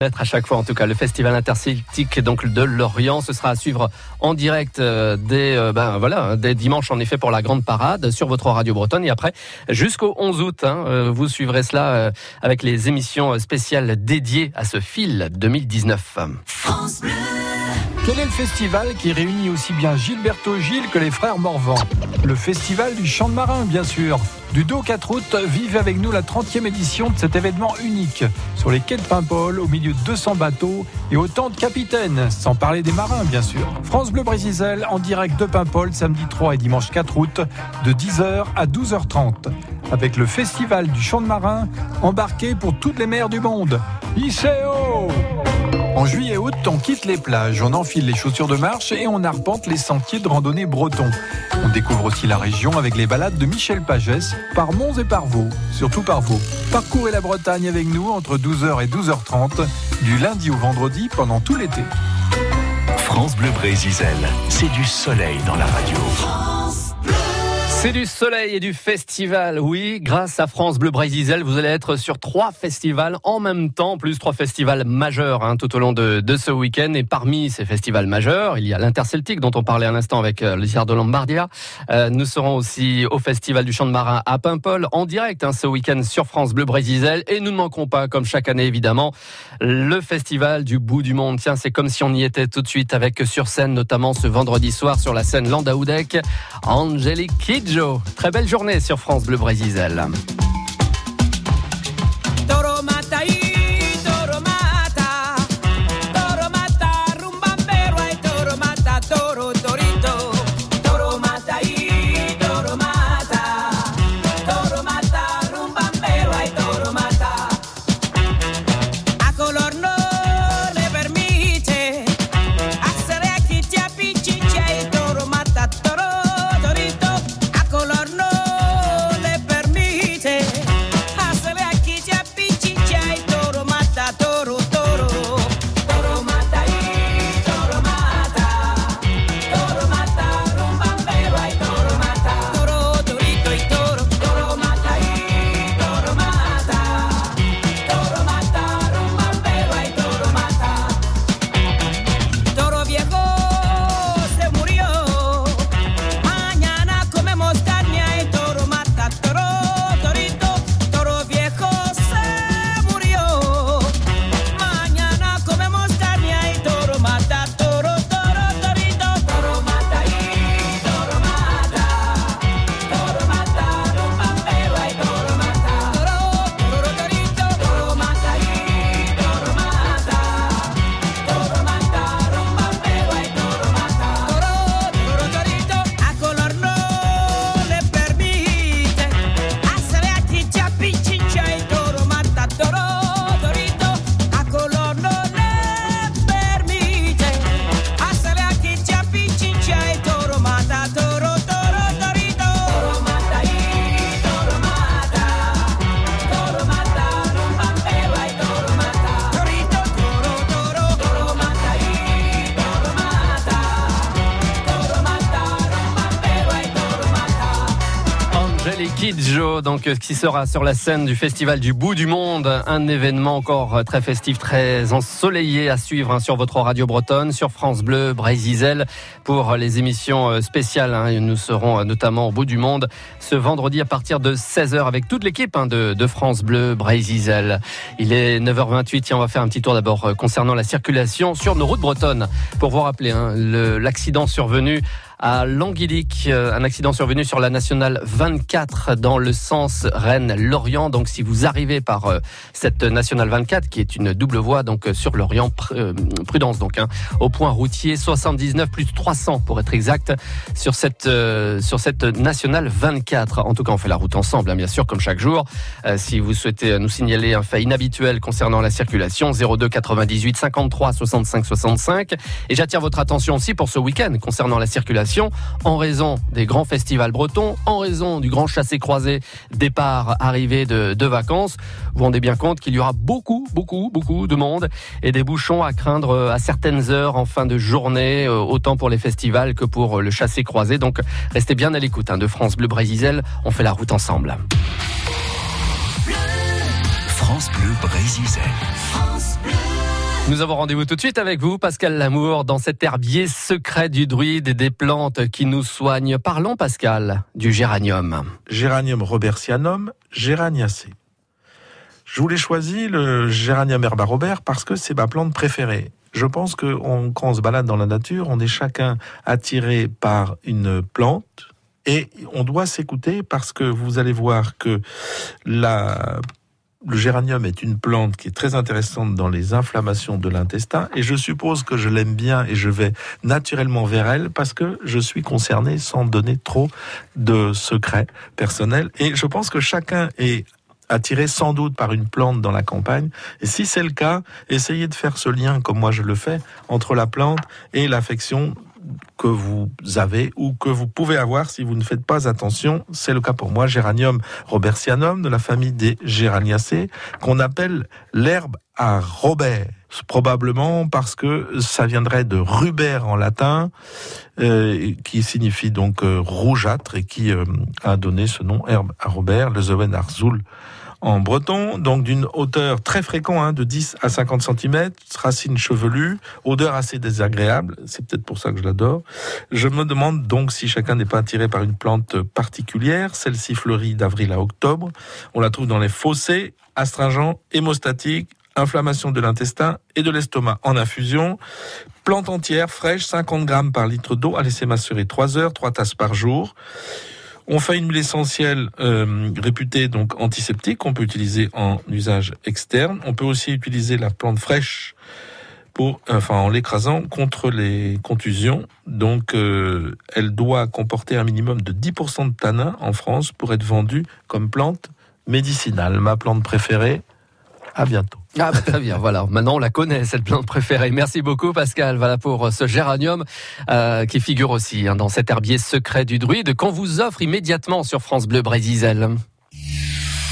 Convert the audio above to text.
Être à chaque fois en tout cas le festival interceltique donc de Lorient ce sera à suivre en direct euh, dès euh, ben voilà dès dimanche en effet pour la grande parade sur votre radio bretonne et après jusqu'au 11 août hein, euh, vous suivrez cela avec les émissions spéciales dédiées à ce fil 2019. France Bleu. Quel est le festival qui réunit aussi bien Gilberto Gilles que les frères Morvan Le festival du chant de marin, bien sûr. Du 2 au 4 août, vive avec nous la 30e édition de cet événement unique. Sur les quais de Paimpol, au milieu de 200 bateaux et autant de capitaines, sans parler des marins, bien sûr. France Bleu Brésil en direct de Paimpol, samedi 3 et dimanche 4 août, de 10h à 12h30. Avec le festival du chant de marin, embarqué pour toutes les mers du monde. ICO en juillet et août, on quitte les plages, on enfile les chaussures de marche et on arpente les sentiers de randonnée bretons. On découvre aussi la région avec les balades de Michel Pagès par Mons et par Vaux, surtout par Vaux. Parcourez la Bretagne avec nous entre 12h et 12h30, du lundi au vendredi pendant tout l'été. France Bleu Brésil, c'est du soleil dans la radio. C'est du soleil et du festival, oui. Grâce à France Bleu Brésil, vous allez être sur trois festivals en même temps, plus trois festivals majeurs hein, tout au long de, de ce week-end. Et parmi ces festivals majeurs, il y a l'Interceltique dont on parlait un instant avec euh, de Lombardia. Euh, nous serons aussi au Festival du Chant de Marin à Paimpol en direct hein, ce week-end sur France Bleu Brésil. Et nous ne manquons pas, comme chaque année évidemment, le Festival du bout du monde. Tiens, c'est comme si on y était tout de suite avec sur scène, notamment ce vendredi soir sur la scène Landaoudek, Angélique Très belle journée sur France Bleu Brésil. Donc euh, qui sera sur la scène du festival du bout du monde, un événement encore euh, très festif, très ensoleillé à suivre hein, sur votre radio bretonne, sur France Bleu, Brésil pour les émissions euh, spéciales. Hein. Nous serons notamment au bout du monde ce vendredi à partir de 16h avec toute l'équipe hein, de, France Bleu, Brésil. Il est 9h28 et on va faire un petit tour d'abord concernant la circulation sur nos routes bretonnes pour vous rappeler l'accident survenu à Languilic. Euh, un accident survenu sur la nationale 24 dans le sens Rennes-Lorient. Donc si vous arrivez par euh, cette nationale 24 qui est une double voie donc euh, sur Lorient, prudence donc hein, au point routier 79 plus 300 pour être exact sur cette sur cette nationale 24. En tout cas, on fait la route ensemble, hein, bien sûr, comme chaque jour. si vous souhaitez nous signaler un fait inhabituel concernant la circulation, 02 98 53 65 65. Et j'attire votre attention aussi pour ce week-end concernant la circulation en raison des grands festivals bretons, en raison du grand chassé-croisé départ, arrivée de, vacances. Vous vous rendez bien compte qu'il y aura beaucoup, beaucoup, beaucoup de monde et des bouchons à craindre euh, à certaines heures en fin de journée, euh, autant pour les festivals que pour euh, le chassé-croisé. Donc restez bien à l'écoute hein, de France Bleu Brésil. On fait la route ensemble. France Bleu Brésil. France Bleu. Nous avons rendez-vous tout de suite avec vous, Pascal Lamour, dans cet herbier secret du druide et des plantes qui nous soignent. Parlons, Pascal, du géranium. Géranium robertianum, géraniacée. Je voulais choisi le géranium herba robert parce que c'est ma plante préférée. Je pense que quand on se balade dans la nature, on est chacun attiré par une plante, et on doit s'écouter parce que vous allez voir que la le géranium est une plante qui est très intéressante dans les inflammations de l'intestin et je suppose que je l'aime bien et je vais naturellement vers elle parce que je suis concerné sans donner trop de secrets personnels et je pense que chacun est attiré sans doute par une plante dans la campagne. Et si c'est le cas, essayez de faire ce lien, comme moi je le fais, entre la plante et l'affection que vous avez ou que vous pouvez avoir si vous ne faites pas attention. C'est le cas pour moi, Géranium robertianum de la famille des Géraniacées, qu'on appelle l'herbe à Robert. Probablement parce que ça viendrait de ruber en latin, euh, qui signifie donc euh, rougeâtre et qui euh, a donné ce nom herbe à Robert, le Zowen Arzul en breton, donc d'une hauteur très fréquente, hein, de 10 à 50 cm, racine chevelue, odeur assez désagréable, c'est peut-être pour ça que je l'adore. Je me demande donc si chacun n'est pas attiré par une plante particulière, celle-ci fleurit d'avril à octobre, on la trouve dans les fossés, astringents, hémostatiques, inflammation de l'intestin et de l'estomac en infusion. Plante entière, fraîche, 50 grammes par litre d'eau à laisser macérer 3 heures, 3 tasses par jour. On fait une huile essentielle euh, réputée donc antiseptique qu'on peut utiliser en usage externe. On peut aussi utiliser la plante fraîche pour, enfin, en l'écrasant contre les contusions. Donc, euh, elle doit comporter un minimum de 10% de tanin en France pour être vendue comme plante médicinale. Ma plante préférée. À bientôt. Ah bah, très bien, voilà. Maintenant on la connaît cette plante préférée. Merci beaucoup Pascal. Voilà pour ce géranium euh, qui figure aussi hein, dans cet herbier secret du druide qu'on vous offre immédiatement sur France Bleu Brésil.